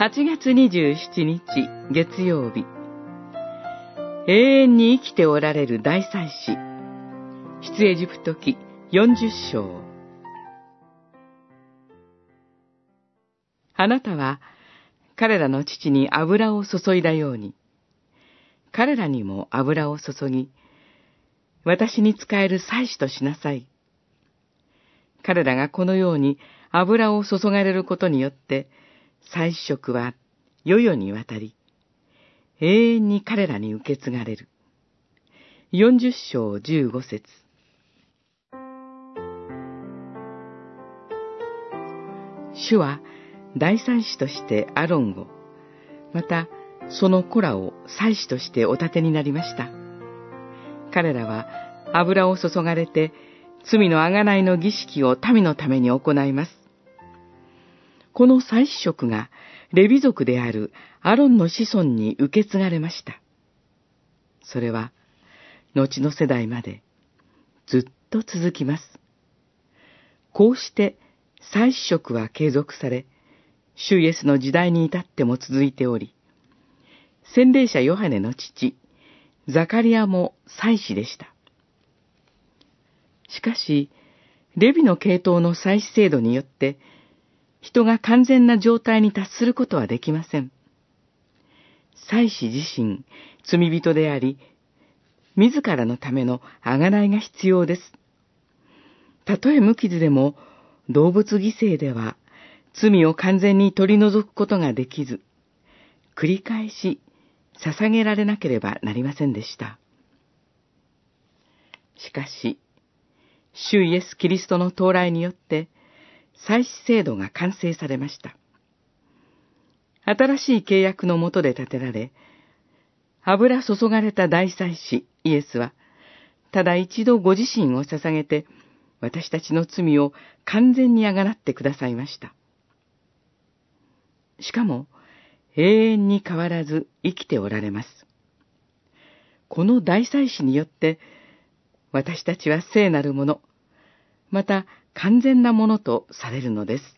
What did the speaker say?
8月27日月曜日。永遠に生きておられる大祭司。出エジプト記40章。あなたは彼らの父に油を注いだように。彼らにも油を注ぎ私に使える祭司としなさい。彼らがこのように油を注がれることによって祭司職は世々にわたり、永遠に彼らに受け継がれる。四十章十五節主は大祭司としてアロンを、またその子らを祭司としてお立てになりました。彼らは油を注がれて罪のあがないの儀式を民のために行います。この祭司職がレビ族であるアロンの子孫に受け継がれました。それは、後の世代までずっと続きます。こうして祭司職は継続され、主イエスの時代に至っても続いており、洗礼者ヨハネの父、ザカリアも祭司でした。しかし、レビの系統の祭司制度によって、人が完全な状態に達することはできません。祭司自身、罪人であり、自らのための贖いが必要です。たとえ無傷でも、動物犠牲では、罪を完全に取り除くことができず、繰り返し捧げられなければなりませんでした。しかし、主イエス・キリストの到来によって、祭祀制度が完成されました。新しい契約のもとで建てられ、油注がれた大祭司イエスは、ただ一度ご自身を捧げて、私たちの罪を完全にあがらってくださいました。しかも、永遠に変わらず生きておられます。この大祭司によって、私たちは聖なるもの、また完全なものとされるのです。